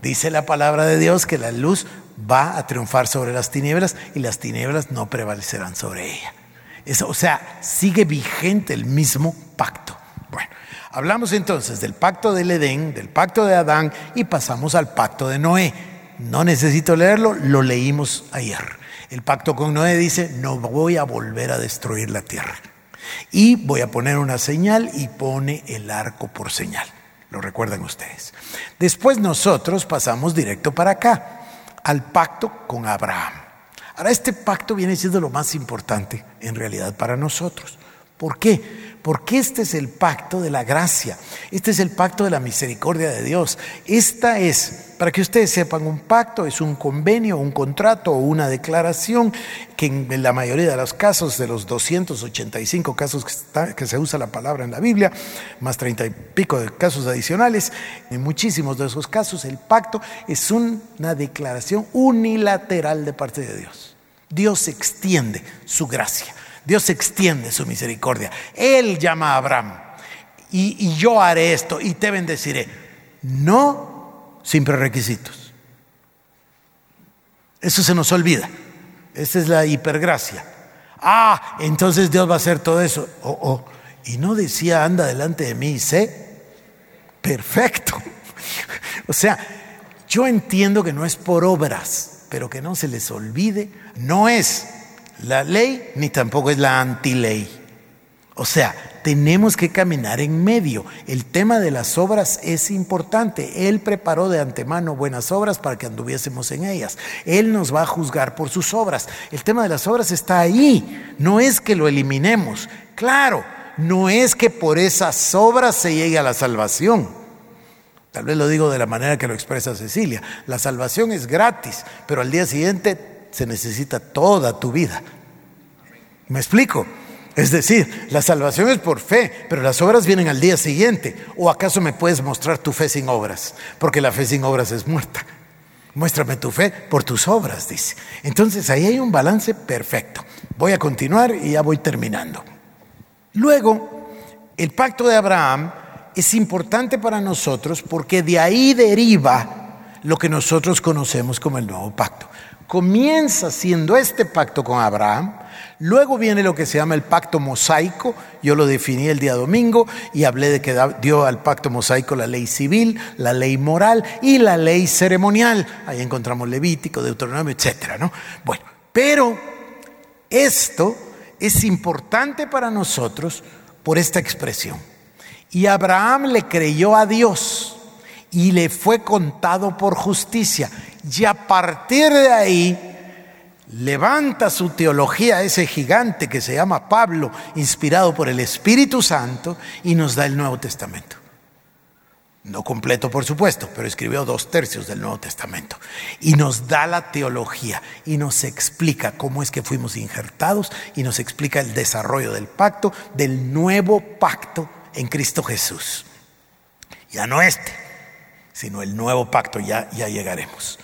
Dice la palabra de Dios que la luz va a triunfar sobre las tinieblas y las tinieblas no prevalecerán sobre ella. Eso, o sea, sigue vigente el mismo pacto. Bueno, hablamos entonces del pacto del Edén, del pacto de Adán y pasamos al pacto de Noé. No necesito leerlo, lo leímos ayer. El pacto con Noé dice, no voy a volver a destruir la tierra. Y voy a poner una señal y pone el arco por señal. Lo recuerdan ustedes. Después nosotros pasamos directo para acá, al pacto con Abraham. Ahora, este pacto viene siendo lo más importante en realidad para nosotros. ¿Por qué? Porque este es el pacto de la gracia, este es el pacto de la misericordia de Dios. Esta es, para que ustedes sepan, un pacto es un convenio, un contrato o una declaración que en la mayoría de los casos, de los 285 casos que, que se usa la palabra en la Biblia, más treinta y pico de casos adicionales, en muchísimos de esos casos el pacto es una declaración unilateral de parte de Dios. Dios extiende su gracia. Dios extiende su misericordia. Él llama a Abraham y, yo haré esto y te bendeciré. No sin prerequisitos. Eso se nos olvida. Esa es la hipergracia. Ah, entonces Dios va a hacer todo eso. Oh, oh. Y no decía, anda delante de mí y sé. Perfecto. o sea, yo entiendo que no es por obras, pero que no se les olvide, no es la ley ni tampoco es la antiley. O sea, tenemos que caminar en medio. El tema de las obras es importante. Él preparó de antemano buenas obras para que anduviésemos en ellas. Él nos va a juzgar por sus obras. El tema de las obras está ahí. No es que lo eliminemos. Claro, no es que por esas obras se llegue a la salvación. Tal vez lo digo de la manera que lo expresa Cecilia. La salvación es gratis, pero al día siguiente se necesita toda tu vida. ¿Me explico? Es decir, la salvación es por fe, pero las obras vienen al día siguiente. ¿O acaso me puedes mostrar tu fe sin obras? Porque la fe sin obras es muerta. Muéstrame tu fe por tus obras, dice. Entonces ahí hay un balance perfecto. Voy a continuar y ya voy terminando. Luego, el pacto de Abraham es importante para nosotros porque de ahí deriva lo que nosotros conocemos como el nuevo pacto. Comienza siendo este pacto con Abraham, Luego viene lo que se llama el pacto mosaico, yo lo definí el día domingo y hablé de que dio al pacto mosaico la ley civil, la ley moral y la ley ceremonial. Ahí encontramos Levítico, Deuteronomio, etcétera, ¿no? Bueno, pero esto es importante para nosotros por esta expresión. Y Abraham le creyó a Dios y le fue contado por justicia. Y a partir de ahí levanta su teología ese gigante que se llama Pablo, inspirado por el Espíritu Santo, y nos da el Nuevo Testamento. No completo, por supuesto, pero escribió dos tercios del Nuevo Testamento. Y nos da la teología y nos explica cómo es que fuimos injertados y nos explica el desarrollo del pacto, del nuevo pacto en Cristo Jesús. Ya no este, sino el nuevo pacto, ya, ya llegaremos.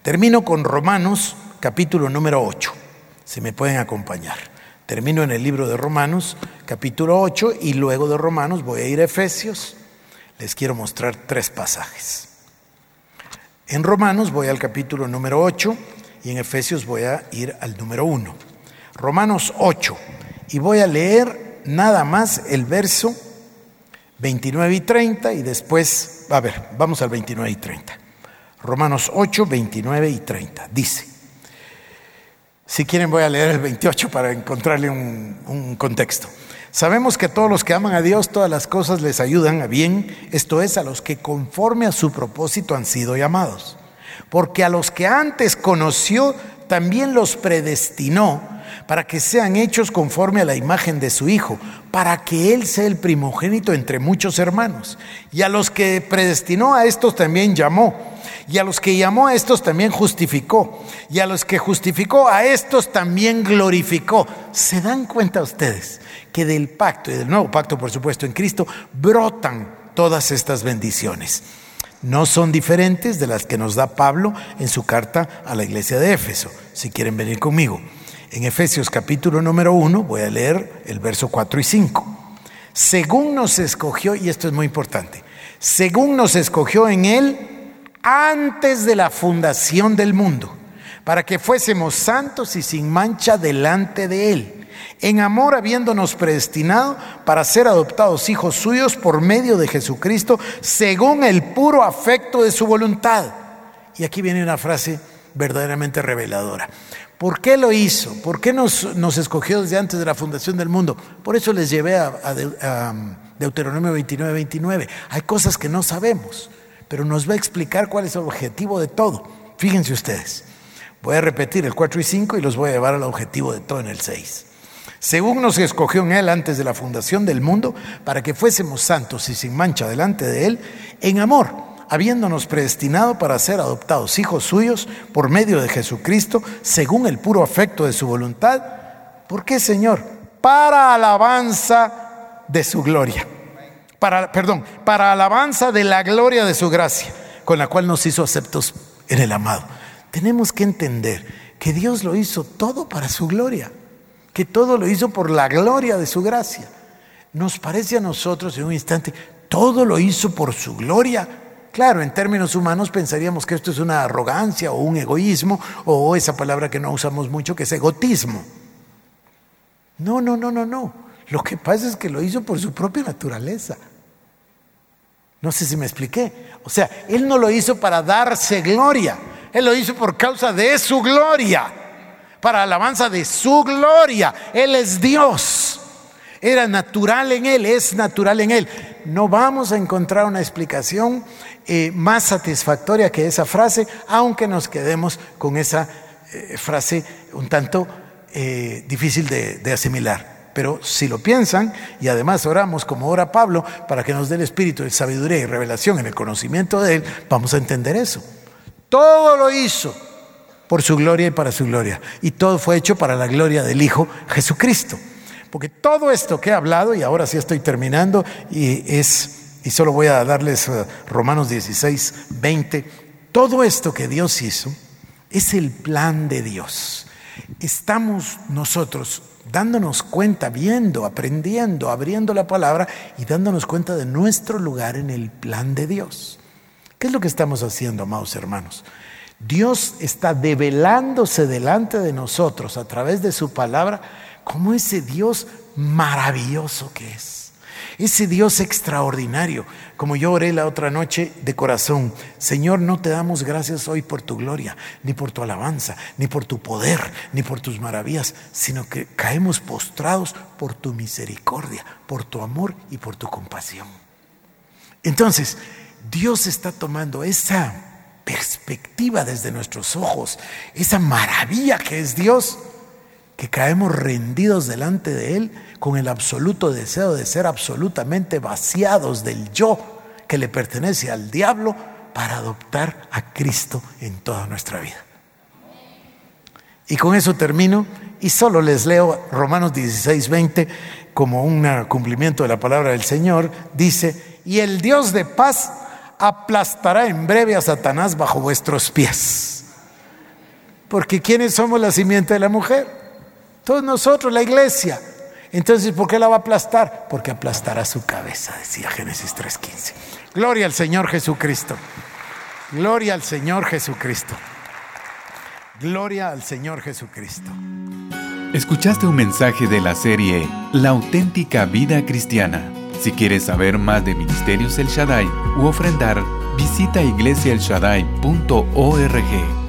Termino con Romanos capítulo número 8. Si me pueden acompañar. Termino en el libro de Romanos, capítulo 8, y luego de Romanos voy a ir a Efesios. Les quiero mostrar tres pasajes. En Romanos voy al capítulo número 8 y en Efesios voy a ir al número 1. Romanos 8. Y voy a leer nada más el verso 29 y 30 y después, a ver, vamos al 29 y 30. Romanos 8, 29 y 30. Dice, si quieren voy a leer el 28 para encontrarle un, contexto. Sabemos que todos los que aman a Dios todas las cosas les ayudan a bien, esto es, a los que conforme a su propósito han sido llamados. Porque a los que antes conoció, también los predestinó para que sean hechos conforme a la imagen de su Hijo, para que Él sea el primogénito entre muchos hermanos. Y a los que predestinó a estos también llamó y a los que llamó a estos también justificó. Y a los que justificó a estos también glorificó. ¿Se dan cuenta ustedes que del pacto y del nuevo pacto, por supuesto, en Cristo, brotan todas estas bendiciones? No son diferentes de las que nos da Pablo en su carta a la iglesia de Éfeso. Si quieren venir conmigo. En Efesios capítulo número 1 voy a leer el verso 4 y 5. Según nos escogió, y esto es muy importante, según nos escogió en él antes de la fundación del mundo, para que fuésemos santos y sin mancha delante de Él, en amor habiéndonos predestinado para ser adoptados hijos suyos por medio de Jesucristo, según el puro afecto de su voluntad. Y aquí viene una frase verdaderamente reveladora. ¿Por qué lo hizo? ¿Por qué nos, escogió desde antes de la fundación del mundo? Por eso les llevé a, a Deuteronomio 29, 29. Hay cosas que no sabemos pero nos va a explicar cuál es el objetivo de todo. Fíjense ustedes, voy a repetir el 4 y 5 y los voy a llevar al objetivo de todo en el 6. Según nos escogió en Él antes de la fundación del mundo, para que fuésemos santos y sin mancha delante de Él, en amor, habiéndonos predestinado para ser adoptados hijos suyos por medio de Jesucristo, según el puro afecto de su voluntad. ¿Por qué, Señor? Para alabanza de su gloria para, perdón, para alabanza de la gloria de su gracia, con la cual nos hizo aceptos en el amado. Tenemos que entender que Dios lo hizo todo para su gloria, que todo lo hizo por la gloria de su gracia. Nos parece a nosotros en un instante, todo lo hizo por su gloria. Claro, en términos humanos pensaríamos que esto es una arrogancia o un egoísmo o esa palabra que no usamos mucho que es egotismo. No, no, no, no, no. Lo que pasa es que lo hizo por su propia naturaleza. No sé si me expliqué. O sea, Él no lo hizo para darse gloria. Él lo hizo por causa de su gloria. Para alabanza de su gloria. Él es Dios. Era natural en Él, es natural en Él. No vamos a encontrar una explicación eh, más satisfactoria que esa frase, aunque nos quedemos con esa eh, frase un tanto eh, difícil de, asimilar. Pero si lo piensan, y además oramos como ora Pablo, para que nos dé el espíritu de sabiduría y revelación en el conocimiento de Él, vamos a entender eso. Todo lo hizo por su gloria y para su gloria. Y todo fue hecho para la gloria del Hijo Jesucristo. Porque todo esto que he hablado, y ahora sí estoy terminando, y es y solo voy a darles eh, Romanos 16, 20. Todo esto que Dios hizo es el plan de Dios. Estamos nosotros dándonos cuenta, viendo, aprendiendo, abriendo la palabra y dándonos cuenta de nuestro lugar en el plan de Dios. ¿Qué es lo que estamos haciendo, amados hermanos? Dios está develándose delante de nosotros a través de su palabra como ese Dios maravilloso que es. Ese Dios extraordinario, como yo oré la otra noche de corazón, Señor, no te damos gracias hoy por tu gloria, ni por tu alabanza, ni por tu poder, ni por tus maravillas, sino que caemos postrados por tu misericordia, por tu amor y por tu compasión. Entonces, Dios está tomando esa perspectiva desde nuestros ojos, esa maravilla que es Dios, que caemos rendidos delante de Él con el absoluto deseo de ser absolutamente vaciados del yo que le pertenece al diablo para adoptar a Cristo en toda nuestra vida. Y con eso termino y solo les leo Romanos 16, 20 como un cumplimiento de la palabra del Señor. Dice, y el Dios de paz aplastará en breve a Satanás bajo vuestros pies. Porque ¿quiénes somos la simiente de la mujer? Todos nosotros, la iglesia. Entonces, ¿por qué la va a aplastar? Porque aplastará su cabeza, decía Génesis 3.15. Gloria al Señor Jesucristo. Gloria al Señor Jesucristo. Gloria al Señor Jesucristo. Escuchaste un mensaje de la serie La auténtica vida cristiana. Si quieres saber más de Ministerios El Shaddai u ofrendar, visita iglesiaelshaddai.org.